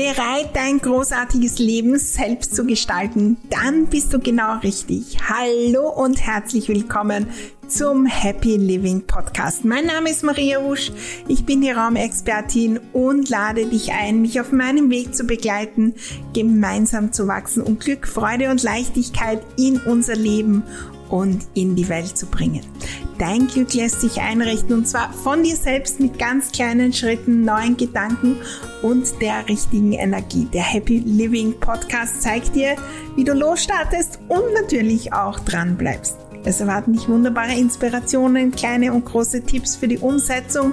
Bereit, dein großartiges Leben selbst zu gestalten? Dann bist du genau richtig. Hallo und herzlich willkommen zum Happy Living Podcast. Mein Name ist Maria Wusch, ich bin die Raumexpertin und lade dich ein, mich auf meinem Weg zu begleiten, gemeinsam zu wachsen und Glück, Freude und Leichtigkeit in unser Leben und in die Welt zu bringen. Dein Glück lässt sich einrichten und zwar von dir selbst mit ganz kleinen Schritten, neuen Gedanken und der richtigen Energie. Der Happy Living Podcast zeigt dir, wie du losstartest und natürlich auch dran bleibst. Es erwarten dich wunderbare Inspirationen, kleine und große Tipps für die Umsetzung,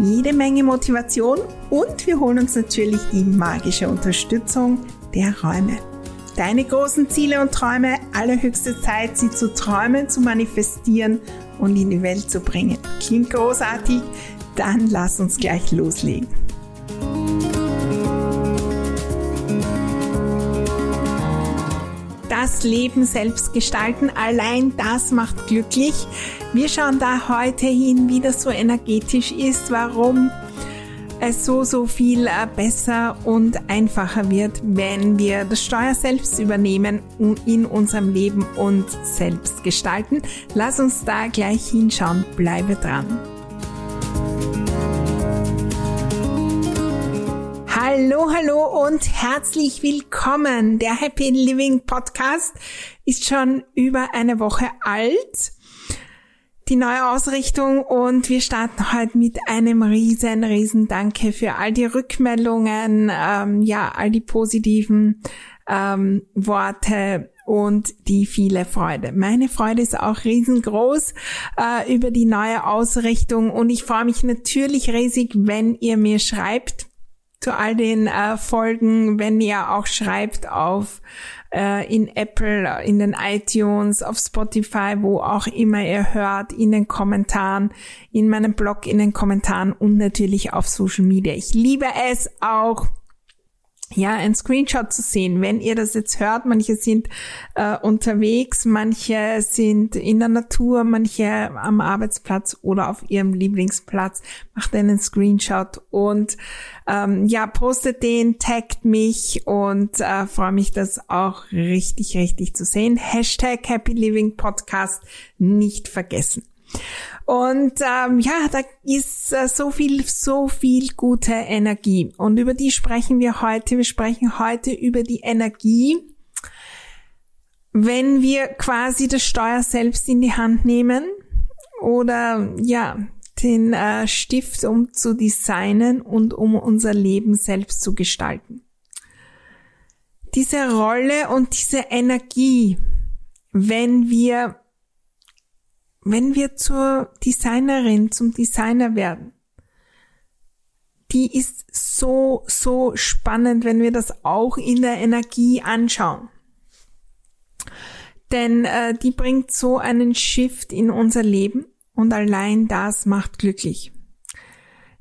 jede Menge Motivation und wir holen uns natürlich die magische Unterstützung der Räume deine großen Ziele und Träume, allerhöchste Zeit, sie zu träumen, zu manifestieren und in die Welt zu bringen. Klingt großartig? Dann lass uns gleich loslegen. Das Leben selbst gestalten, allein das macht glücklich. Wir schauen da heute hin, wie das so energetisch ist, warum es so, so viel äh, besser und einfacher wird, wenn wir das Steuer selbst übernehmen in unserem Leben und selbst gestalten. Lass uns da gleich hinschauen. Bleibe dran. Hallo, hallo und herzlich willkommen. Der Happy Living Podcast ist schon über eine Woche alt die neue Ausrichtung und wir starten heute mit einem riesen, riesen Danke für all die Rückmeldungen, ähm, ja, all die positiven ähm, Worte und die viele Freude. Meine Freude ist auch riesengroß äh, über die neue Ausrichtung und ich freue mich natürlich riesig, wenn ihr mir schreibt zu all den äh, Folgen, wenn ihr auch schreibt auf äh, in Apple, in den iTunes, auf Spotify, wo auch immer ihr hört, in den Kommentaren, in meinem Blog, in den Kommentaren und natürlich auf Social Media. Ich liebe es auch ja, ein Screenshot zu sehen, wenn ihr das jetzt hört. Manche sind äh, unterwegs, manche sind in der Natur, manche am Arbeitsplatz oder auf ihrem Lieblingsplatz. Macht einen Screenshot und ähm, ja, postet den, taggt mich und äh, freue mich, das auch richtig, richtig zu sehen. Hashtag Happy Living Podcast nicht vergessen. Und ähm, ja, da ist äh, so viel, so viel gute Energie. Und über die sprechen wir heute. Wir sprechen heute über die Energie, wenn wir quasi das Steuer selbst in die Hand nehmen oder ja, den äh, Stift, um zu designen und um unser Leben selbst zu gestalten. Diese Rolle und diese Energie, wenn wir wenn wir zur Designerin, zum Designer werden, die ist so, so spannend, wenn wir das auch in der Energie anschauen. Denn äh, die bringt so einen Shift in unser Leben und allein das macht glücklich.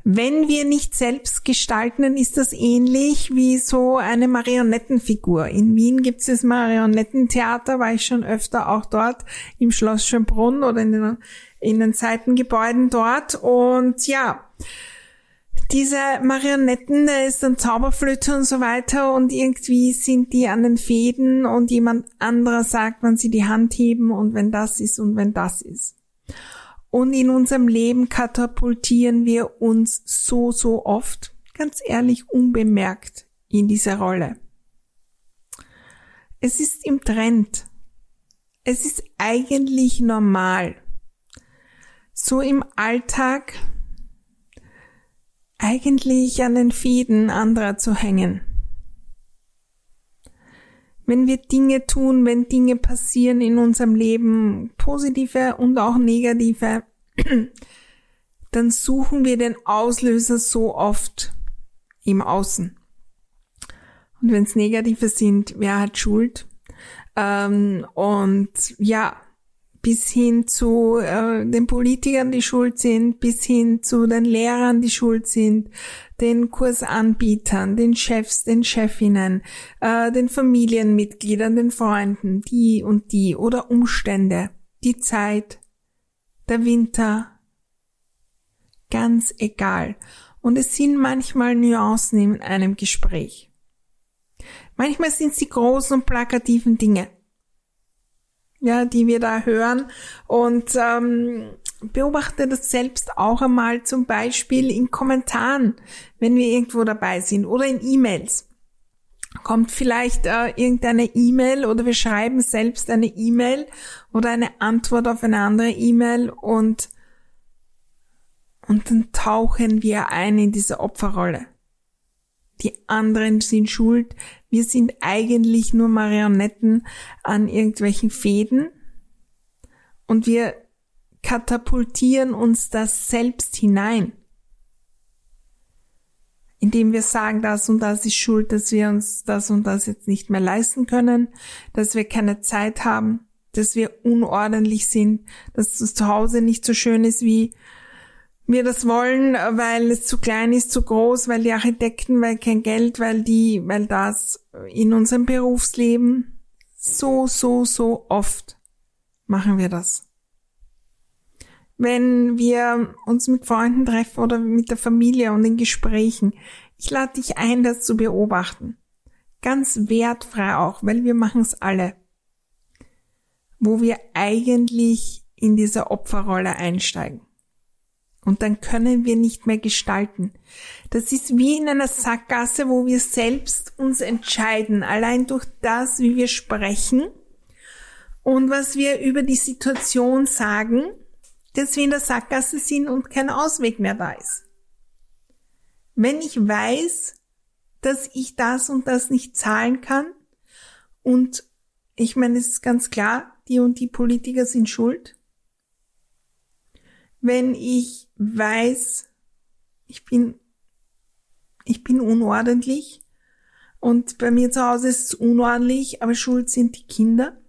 Wenn wir nicht selbst gestalten, dann ist das ähnlich wie so eine Marionettenfigur. In Wien gibt es das Marionettentheater, war ich schon öfter auch dort im Schloss Schönbrunn oder in den, in den Seitengebäuden dort. Und ja, diese Marionetten, da ist dann Zauberflöte und so weiter und irgendwie sind die an den Fäden und jemand anderer sagt, wann sie die Hand heben und wenn das ist und wenn das ist. Und in unserem Leben katapultieren wir uns so, so oft, ganz ehrlich, unbemerkt in diese Rolle. Es ist im Trend. Es ist eigentlich normal. So im Alltag eigentlich an den Fäden anderer zu hängen wenn wir Dinge tun, wenn Dinge passieren in unserem Leben, positive und auch negative, dann suchen wir den Auslöser so oft im Außen. Und wenn es negative sind, wer hat Schuld? Ähm, und ja, bis hin zu äh, den Politikern, die schuld sind, bis hin zu den Lehrern, die schuld sind, den Kursanbietern, den Chefs, den Chefinnen, äh, den Familienmitgliedern, den Freunden, die und die oder Umstände, die Zeit, der Winter, ganz egal. Und es sind manchmal Nuancen in einem Gespräch. Manchmal sind es die großen und plakativen Dinge, ja, die wir da hören und ähm, beobachte das selbst auch einmal zum Beispiel in Kommentaren, wenn wir irgendwo dabei sind oder in E-Mails. Kommt vielleicht äh, irgendeine E-Mail oder wir schreiben selbst eine E-Mail oder eine Antwort auf eine andere E-Mail und und dann tauchen wir ein in diese Opferrolle. Die anderen sind schuld. Wir sind eigentlich nur Marionetten an irgendwelchen Fäden. Und wir katapultieren uns das selbst hinein. Indem wir sagen, das und das ist schuld, dass wir uns das und das jetzt nicht mehr leisten können, dass wir keine Zeit haben, dass wir unordentlich sind, dass das Zuhause nicht so schön ist, wie wir das wollen, weil es zu klein ist, zu groß, weil die Architekten, weil kein Geld, weil die, weil das in unserem Berufsleben so, so, so oft machen wir das. Wenn wir uns mit Freunden treffen oder mit der Familie und in Gesprächen, ich lade dich ein, das zu beobachten. Ganz wertfrei auch, weil wir machen es alle. Wo wir eigentlich in diese Opferrolle einsteigen. Und dann können wir nicht mehr gestalten. Das ist wie in einer Sackgasse, wo wir selbst uns entscheiden, allein durch das, wie wir sprechen und was wir über die Situation sagen, dass wir in der Sackgasse sind und kein Ausweg mehr da ist. Wenn ich weiß, dass ich das und das nicht zahlen kann und ich meine, es ist ganz klar, die und die Politiker sind schuld, wenn ich weiß, ich bin, ich bin unordentlich und bei mir zu Hause ist es unordentlich, aber schuld sind die Kinder.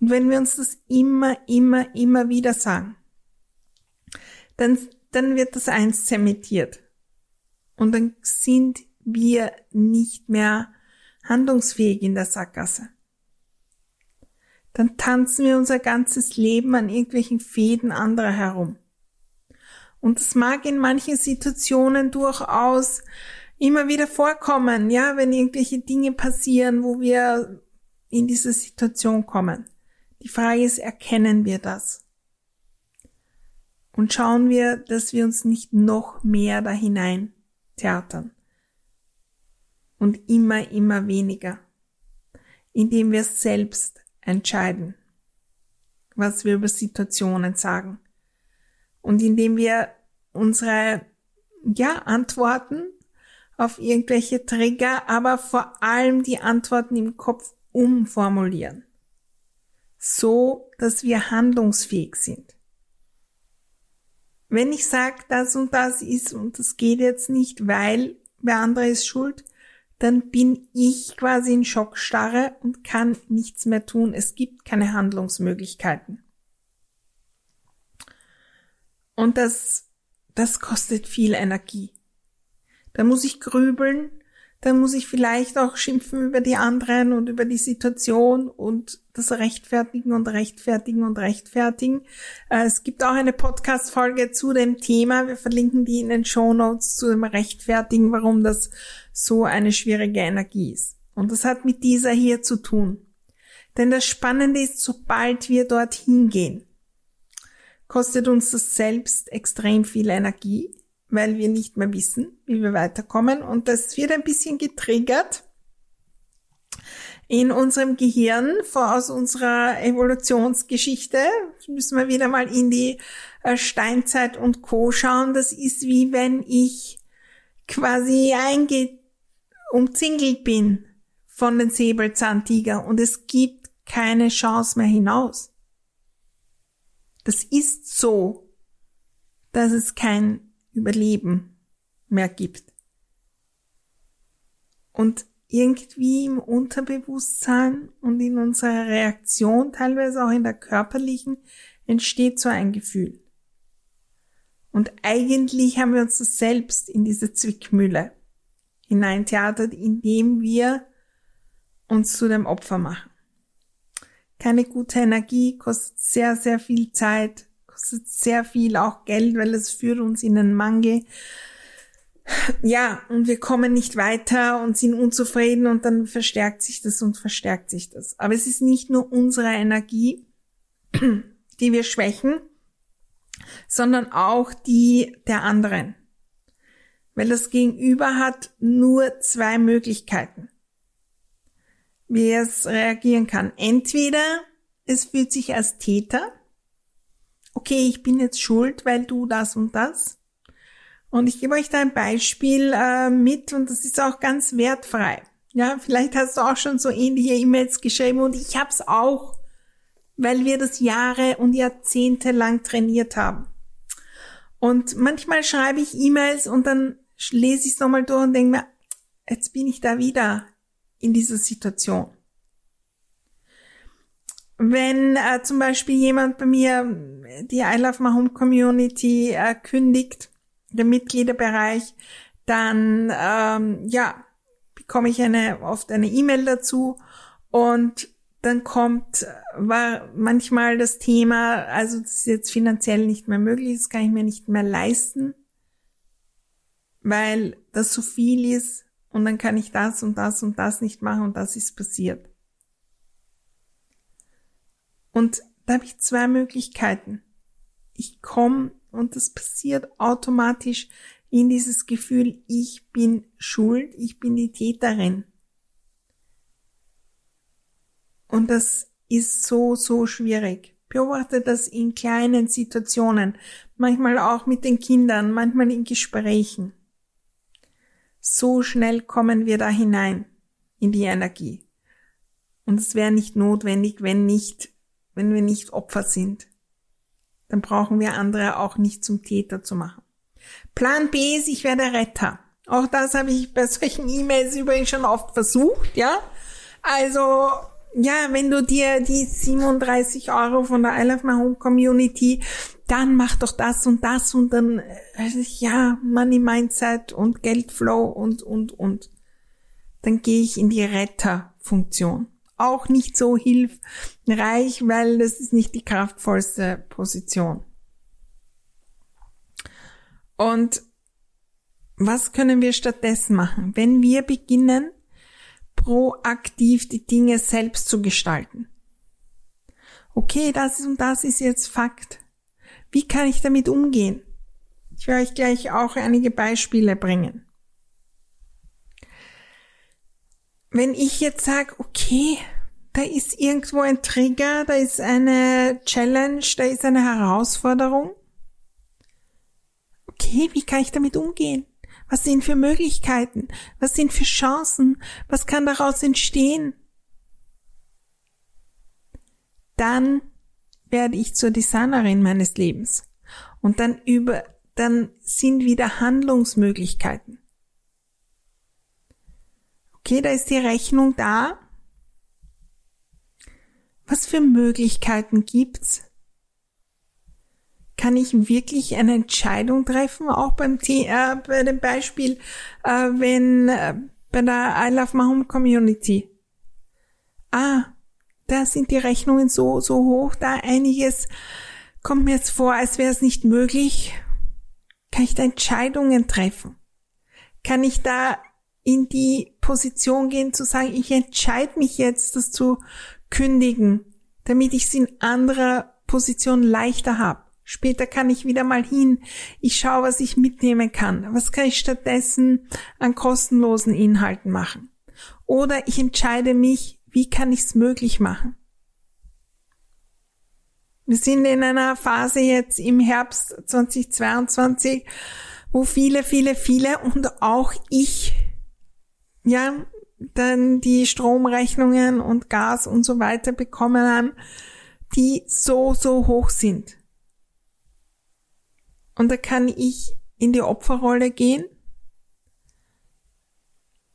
Und wenn wir uns das immer, immer, immer wieder sagen, dann, dann wird das eins zementiert. Und dann sind wir nicht mehr handlungsfähig in der Sackgasse dann tanzen wir unser ganzes Leben an irgendwelchen Fäden anderer herum. Und es mag in manchen Situationen durchaus immer wieder vorkommen, ja, wenn irgendwelche Dinge passieren, wo wir in diese Situation kommen. Die Frage ist, erkennen wir das? Und schauen wir, dass wir uns nicht noch mehr da hinein theatern. Und immer, immer weniger. Indem wir selbst entscheiden, was wir über Situationen sagen. Und indem wir unsere, ja, Antworten auf irgendwelche Trigger, aber vor allem die Antworten im Kopf umformulieren. So, dass wir handlungsfähig sind. Wenn ich sage, das und das ist und das geht jetzt nicht, weil wer andere ist schuld, dann bin ich quasi in Schockstarre und kann nichts mehr tun. Es gibt keine Handlungsmöglichkeiten. Und das, das kostet viel Energie. Da muss ich grübeln, dann muss ich vielleicht auch schimpfen über die anderen und über die Situation und das Rechtfertigen und Rechtfertigen und Rechtfertigen. Äh, es gibt auch eine Podcast-Folge zu dem Thema. Wir verlinken die in den Show Notes zu dem Rechtfertigen, warum das so eine schwierige Energie ist. Und das hat mit dieser hier zu tun. Denn das Spannende ist, sobald wir dorthin gehen, kostet uns das selbst extrem viel Energie weil wir nicht mehr wissen, wie wir weiterkommen. Und das wird ein bisschen getriggert in unserem Gehirn aus unserer Evolutionsgeschichte. Müssen wir wieder mal in die äh, Steinzeit und Co. schauen. Das ist wie wenn ich quasi einge umzingelt bin von den Säbelzahntiger und es gibt keine Chance mehr hinaus. Das ist so, dass es kein Überleben mehr gibt. Und irgendwie im Unterbewusstsein und in unserer Reaktion, teilweise auch in der körperlichen, entsteht so ein Gefühl. Und eigentlich haben wir uns das selbst in diese Zwickmühle hineintheatert, indem wir uns zu dem Opfer machen. Keine gute Energie, kostet sehr, sehr viel Zeit, sehr viel auch Geld, weil es führt uns in einen Mangel. ja, und wir kommen nicht weiter und sind unzufrieden und dann verstärkt sich das und verstärkt sich das. Aber es ist nicht nur unsere Energie, die wir schwächen, sondern auch die der anderen. Weil das Gegenüber hat nur zwei Möglichkeiten, wie es reagieren kann. Entweder es fühlt sich als Täter, okay, ich bin jetzt schuld, weil du das und das. Und ich gebe euch da ein Beispiel äh, mit und das ist auch ganz wertfrei. Ja, vielleicht hast du auch schon so ähnliche E-Mails geschrieben und ich habe es auch, weil wir das Jahre und Jahrzehnte lang trainiert haben. Und manchmal schreibe ich E-Mails und dann lese ich es nochmal durch und denke mir, jetzt bin ich da wieder in dieser Situation. Wenn äh, zum Beispiel jemand bei mir die I Love My Home Community äh, kündigt, der Mitgliederbereich, dann ähm, ja bekomme ich eine oft eine E-Mail dazu und dann kommt war manchmal das Thema, also das ist jetzt finanziell nicht mehr möglich, das kann ich mir nicht mehr leisten, weil das so viel ist und dann kann ich das und das und das nicht machen und das ist passiert. Und da habe ich zwei Möglichkeiten. Ich komme und das passiert automatisch in dieses Gefühl, ich bin schuld, ich bin die Täterin. Und das ist so, so schwierig. Beobachte das in kleinen Situationen, manchmal auch mit den Kindern, manchmal in Gesprächen. So schnell kommen wir da hinein in die Energie. Und es wäre nicht notwendig, wenn nicht wenn wir nicht Opfer sind. Dann brauchen wir andere auch nicht zum Täter zu machen. Plan B ist, ich werde Retter. Auch das habe ich bei solchen E-Mails übrigens schon oft versucht, ja. Also, ja, wenn du dir die 37 Euro von der I Love My Home Community, dann mach doch das und das und dann, also, ja, Money Mindset und Geldflow und, und, und. Dann gehe ich in die Retterfunktion auch nicht so hilfreich, weil das ist nicht die kraftvollste Position. Und was können wir stattdessen machen, wenn wir beginnen, proaktiv die Dinge selbst zu gestalten? Okay, das ist und das ist jetzt Fakt. Wie kann ich damit umgehen? Ich werde euch gleich auch einige Beispiele bringen. Wenn ich jetzt sage, okay, da ist irgendwo ein Trigger, da ist eine Challenge, da ist eine Herausforderung. Okay, wie kann ich damit umgehen? Was sind für Möglichkeiten? Was sind für Chancen? Was kann daraus entstehen? Dann werde ich zur Designerin meines Lebens. Und dann über, dann sind wieder Handlungsmöglichkeiten. Okay, da ist die Rechnung da. Was für Möglichkeiten gibt's? Kann ich wirklich eine Entscheidung treffen, auch beim The äh, bei dem Beispiel, äh, wenn äh, bei der I Love My Home Community. Ah, da sind die Rechnungen so so hoch, da einiges kommt mir jetzt vor, als wäre es nicht möglich. Kann ich da Entscheidungen treffen? Kann ich da in die Position gehen zu sagen, ich entscheide mich jetzt, das zu kündigen, damit ich es in anderer Position leichter habe. Später kann ich wieder mal hin. Ich schaue, was ich mitnehmen kann. Was kann ich stattdessen an kostenlosen Inhalten machen? Oder ich entscheide mich, wie kann ich es möglich machen? Wir sind in einer Phase jetzt im Herbst 2022, wo viele, viele, viele und auch ich ja, dann die Stromrechnungen und Gas und so weiter bekommen haben, die so, so hoch sind. Und da kann ich in die Opferrolle gehen,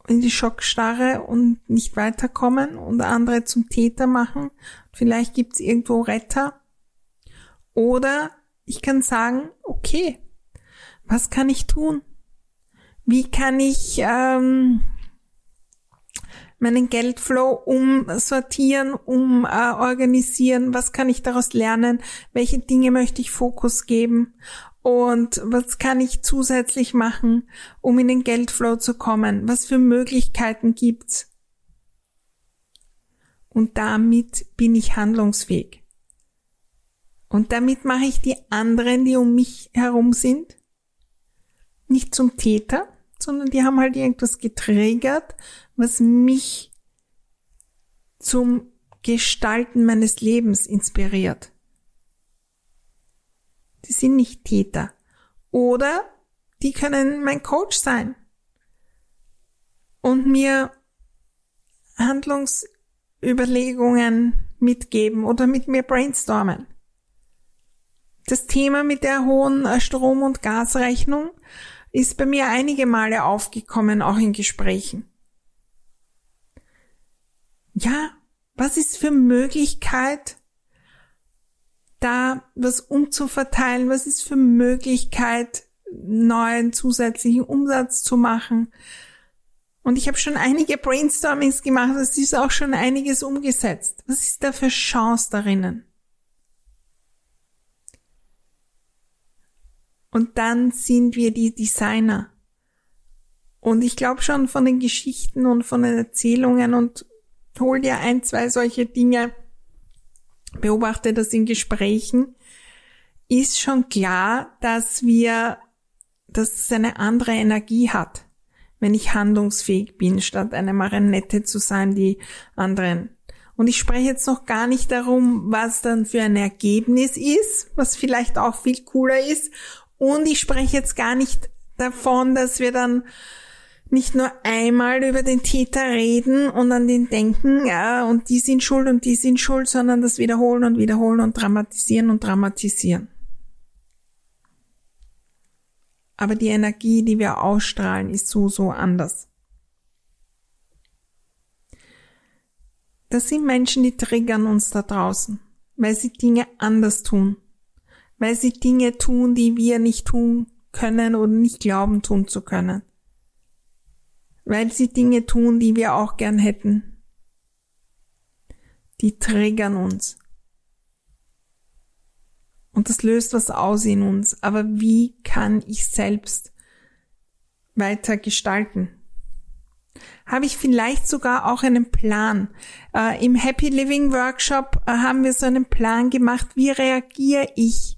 in die Schockstarre und nicht weiterkommen und andere zum Täter machen. Vielleicht gibt's irgendwo Retter. Oder ich kann sagen, okay, was kann ich tun? Wie kann ich ähm, meinen Geldflow umsortieren, um äh, organisieren, was kann ich daraus lernen, welche Dinge möchte ich Fokus geben Und was kann ich zusätzlich machen, um in den Geldflow zu kommen? Was für Möglichkeiten gibt's? Und damit bin ich handlungsfähig. Und damit mache ich die anderen, die um mich herum sind, nicht zum Täter, sondern die haben halt irgendwas getriggert, was mich zum Gestalten meines Lebens inspiriert. Die sind nicht Täter. Oder die können mein Coach sein und mir Handlungsüberlegungen mitgeben oder mit mir brainstormen. Das Thema mit der hohen Strom- und Gasrechnung ist bei mir einige Male aufgekommen, auch in Gesprächen. Ja, was ist für Möglichkeit, da was umzuverteilen? Was ist für Möglichkeit, neuen zusätzlichen Umsatz zu machen? Und ich habe schon einige Brainstormings gemacht, es ist auch schon einiges umgesetzt. Was ist da für Chance darinnen? Und dann sind wir die Designer. Und ich glaube schon von den Geschichten und von den Erzählungen und hol dir ein, zwei solche Dinge, beobachte das in Gesprächen, ist schon klar, dass wir, dass es eine andere Energie hat, wenn ich handlungsfähig bin, statt eine Marinette zu sein, die anderen. Und ich spreche jetzt noch gar nicht darum, was dann für ein Ergebnis ist, was vielleicht auch viel cooler ist, und ich spreche jetzt gar nicht davon, dass wir dann nicht nur einmal über den Täter reden und an den denken, ja, und die sind schuld und die sind schuld, sondern das wiederholen und wiederholen und dramatisieren und dramatisieren. Aber die Energie, die wir ausstrahlen, ist so, so anders. Das sind Menschen, die triggern uns da draußen, weil sie Dinge anders tun weil sie Dinge tun, die wir nicht tun können oder nicht glauben tun zu können. Weil sie Dinge tun, die wir auch gern hätten. Die triggern uns. Und das löst was aus in uns. Aber wie kann ich selbst weiter gestalten? Habe ich vielleicht sogar auch einen Plan? Äh, Im Happy Living Workshop äh, haben wir so einen Plan gemacht, wie reagiere ich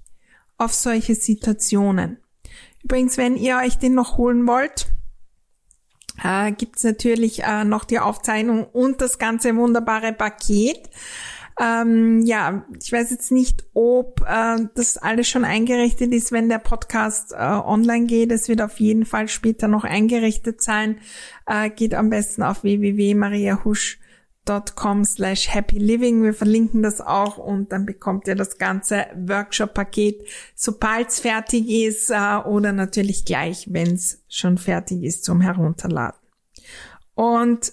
auf solche Situationen. Übrigens, wenn ihr euch den noch holen wollt, äh, gibt's natürlich äh, noch die Aufzeichnung und das ganze wunderbare Paket. Ähm, ja, ich weiß jetzt nicht, ob äh, das alles schon eingerichtet ist, wenn der Podcast äh, online geht. Es wird auf jeden Fall später noch eingerichtet sein. Äh, geht am besten auf www.mariahusch.com com slash happy living. Wir verlinken das auch und dann bekommt ihr das ganze Workshop-Paket, sobald es fertig ist äh, oder natürlich gleich, wenn es schon fertig ist zum Herunterladen. Und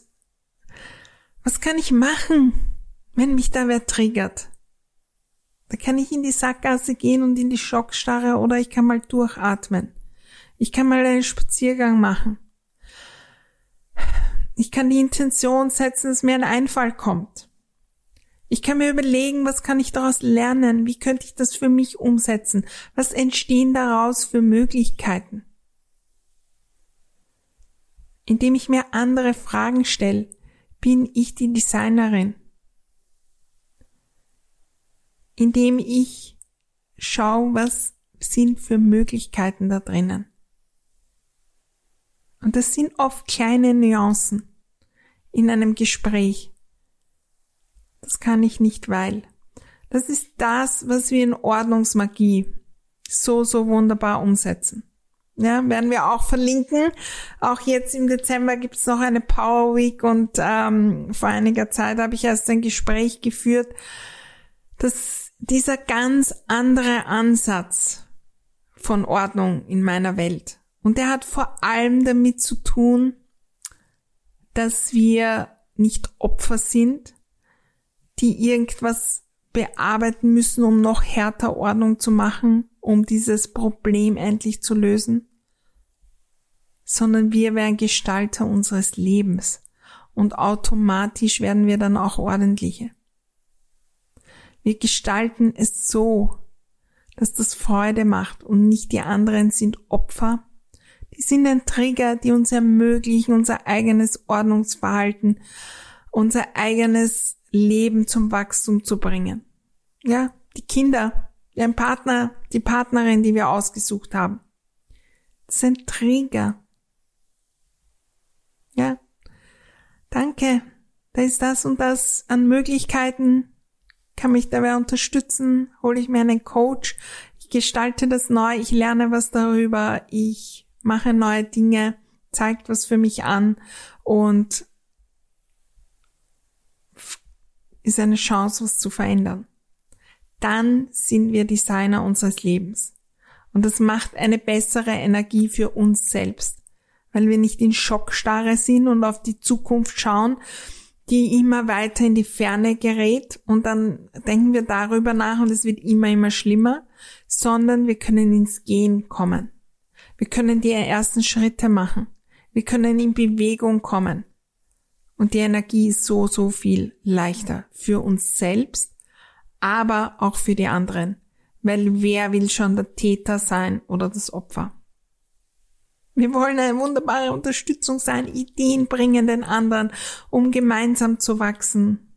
was kann ich machen, wenn mich da wer triggert? Da kann ich in die Sackgasse gehen und in die Schockstarre oder ich kann mal durchatmen. Ich kann mal einen Spaziergang machen. Ich kann die Intention setzen, dass mir ein Einfall kommt. Ich kann mir überlegen, was kann ich daraus lernen? Wie könnte ich das für mich umsetzen? Was entstehen daraus für Möglichkeiten? Indem ich mir andere Fragen stelle, bin ich die Designerin. Indem ich schaue, was sind für Möglichkeiten da drinnen. Und das sind oft kleine Nuancen in einem Gespräch. Das kann ich nicht, weil. Das ist das, was wir in Ordnungsmagie so, so wunderbar umsetzen. Ja, werden wir auch verlinken. Auch jetzt im Dezember gibt es noch eine Power Week und ähm, vor einiger Zeit habe ich erst ein Gespräch geführt, dass dieser ganz andere Ansatz von Ordnung in meiner Welt. Und der hat vor allem damit zu tun, dass wir nicht Opfer sind, die irgendwas bearbeiten müssen, um noch härter Ordnung zu machen, um dieses Problem endlich zu lösen, sondern wir werden Gestalter unseres Lebens und automatisch werden wir dann auch ordentliche. Wir gestalten es so, dass das Freude macht und nicht die anderen sind Opfer. Die sind ein Trigger, die uns ermöglichen, unser eigenes Ordnungsverhalten, unser eigenes Leben zum Wachstum zu bringen. Ja, die Kinder, den Partner, die Partnerin, die wir ausgesucht haben. Das sind Trigger. Ja, danke. Da ist das und das an Möglichkeiten. Kann mich dabei unterstützen. Hole ich mir einen Coach. Ich gestalte das neu. Ich lerne was darüber. Ich mache neue Dinge. Zeigt was für mich an. Und ist eine Chance, was zu verändern. Dann sind wir Designer unseres Lebens. Und das macht eine bessere Energie für uns selbst, weil wir nicht in Schockstarre sind und auf die Zukunft schauen, die immer weiter in die Ferne gerät und dann denken wir darüber nach und es wird immer, immer schlimmer, sondern wir können ins Gehen kommen. Wir können die ersten Schritte machen. Wir können in Bewegung kommen. Und die Energie ist so, so viel leichter für uns selbst, aber auch für die anderen. Weil wer will schon der Täter sein oder das Opfer? Wir wollen eine wunderbare Unterstützung sein, Ideen bringen den anderen, um gemeinsam zu wachsen.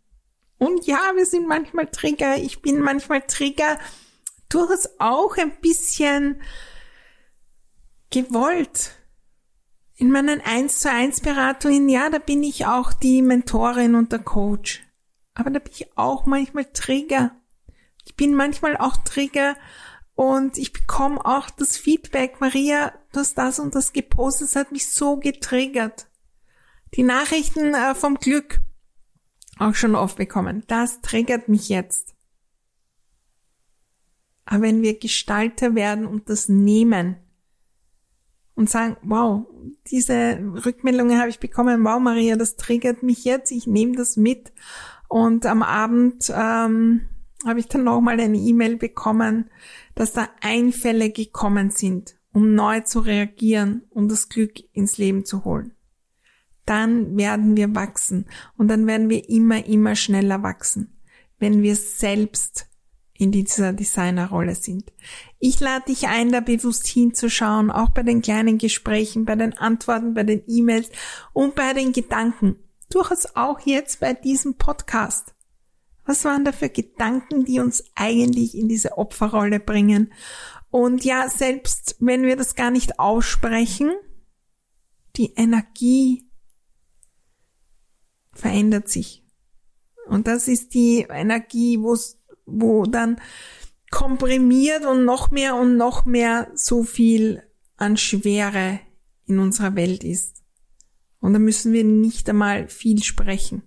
Und ja, wir sind manchmal Trigger. Ich bin manchmal Trigger. Durchaus auch ein bisschen gewollt in meinen 1 zu 1 Beratungen, ja, da bin ich auch die Mentorin und der Coach. Aber da bin ich auch manchmal Trigger. Ich bin manchmal auch Trigger und ich bekomme auch das Feedback, Maria, du hast das und das gepostet, das hat mich so getriggert. Die Nachrichten äh, vom Glück auch schon oft bekommen. Das triggert mich jetzt. Aber wenn wir Gestalter werden und das nehmen, und sagen, wow, diese Rückmeldungen habe ich bekommen, wow Maria, das triggert mich jetzt, ich nehme das mit. Und am Abend ähm, habe ich dann nochmal eine E-Mail bekommen, dass da Einfälle gekommen sind, um neu zu reagieren, um das Glück ins Leben zu holen. Dann werden wir wachsen und dann werden wir immer, immer schneller wachsen, wenn wir selbst in dieser Designerrolle sind. Ich lade dich ein, da bewusst hinzuschauen, auch bei den kleinen Gesprächen, bei den Antworten, bei den E-Mails und bei den Gedanken. Durchaus auch jetzt bei diesem Podcast. Was waren da für Gedanken, die uns eigentlich in diese Opferrolle bringen? Und ja, selbst wenn wir das gar nicht aussprechen, die Energie verändert sich. Und das ist die Energie, wo es wo dann komprimiert und noch mehr und noch mehr so viel an Schwere in unserer Welt ist. Und da müssen wir nicht einmal viel sprechen.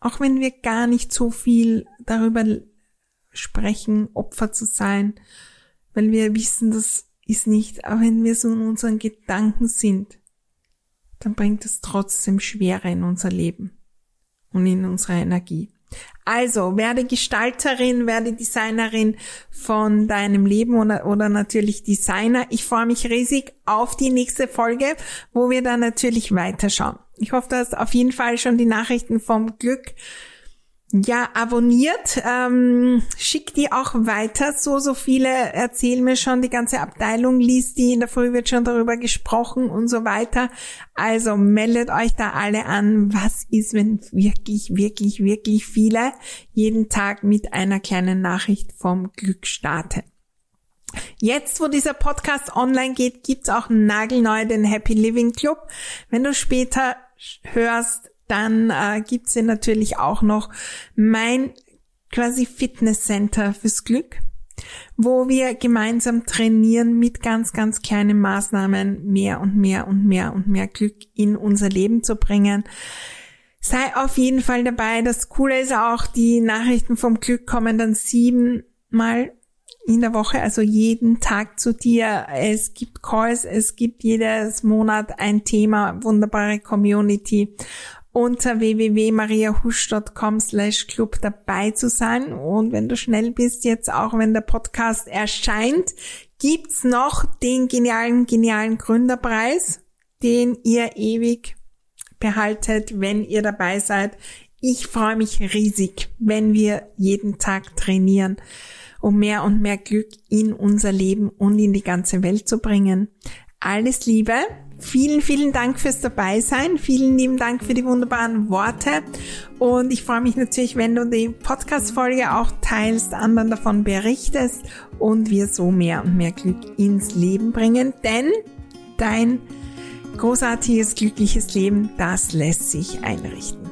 Auch wenn wir gar nicht so viel darüber sprechen, Opfer zu sein, weil wir wissen, das ist nicht, aber wenn wir so in unseren Gedanken sind, dann bringt es trotzdem Schwere in unser Leben und in unsere Energie. Also werde Gestalterin, werde Designerin von deinem Leben oder, oder natürlich Designer. Ich freue mich riesig auf die nächste Folge, wo wir dann natürlich weiterschauen. Ich hoffe, du hast auf jeden Fall schon die Nachrichten vom Glück ja, abonniert, ähm, schick die auch weiter. So, so viele erzählen mir schon, die ganze Abteilung liest die, in der Früh wird schon darüber gesprochen und so weiter. Also meldet euch da alle an. Was ist, wenn wirklich, wirklich, wirklich viele jeden Tag mit einer kleinen Nachricht vom Glück starten? Jetzt, wo dieser Podcast online geht, gibt's auch nagelneu den Happy Living Club. Wenn du später hörst, dann äh, gibt's ja natürlich auch noch mein quasi Fitness Center fürs Glück, wo wir gemeinsam trainieren mit ganz, ganz kleinen Maßnahmen mehr und mehr und mehr und mehr Glück in unser Leben zu bringen. Sei auf jeden Fall dabei. Das Coole ist auch, die Nachrichten vom Glück kommen dann siebenmal in der Woche, also jeden Tag zu dir. Es gibt Calls, es gibt jedes Monat ein Thema, wunderbare Community unter www.mariahusch.com slash club dabei zu sein. Und wenn du schnell bist, jetzt auch wenn der Podcast erscheint, gibt's noch den genialen, genialen Gründerpreis, den ihr ewig behaltet, wenn ihr dabei seid. Ich freue mich riesig, wenn wir jeden Tag trainieren. um mehr und mehr Glück in unser Leben und in die ganze Welt zu bringen. Alles Liebe. Vielen, vielen Dank fürs Dabeisein. Vielen lieben Dank für die wunderbaren Worte. Und ich freue mich natürlich, wenn du die Podcast-Folge auch teilst, anderen davon berichtest und wir so mehr und mehr Glück ins Leben bringen. Denn dein großartiges, glückliches Leben, das lässt sich einrichten.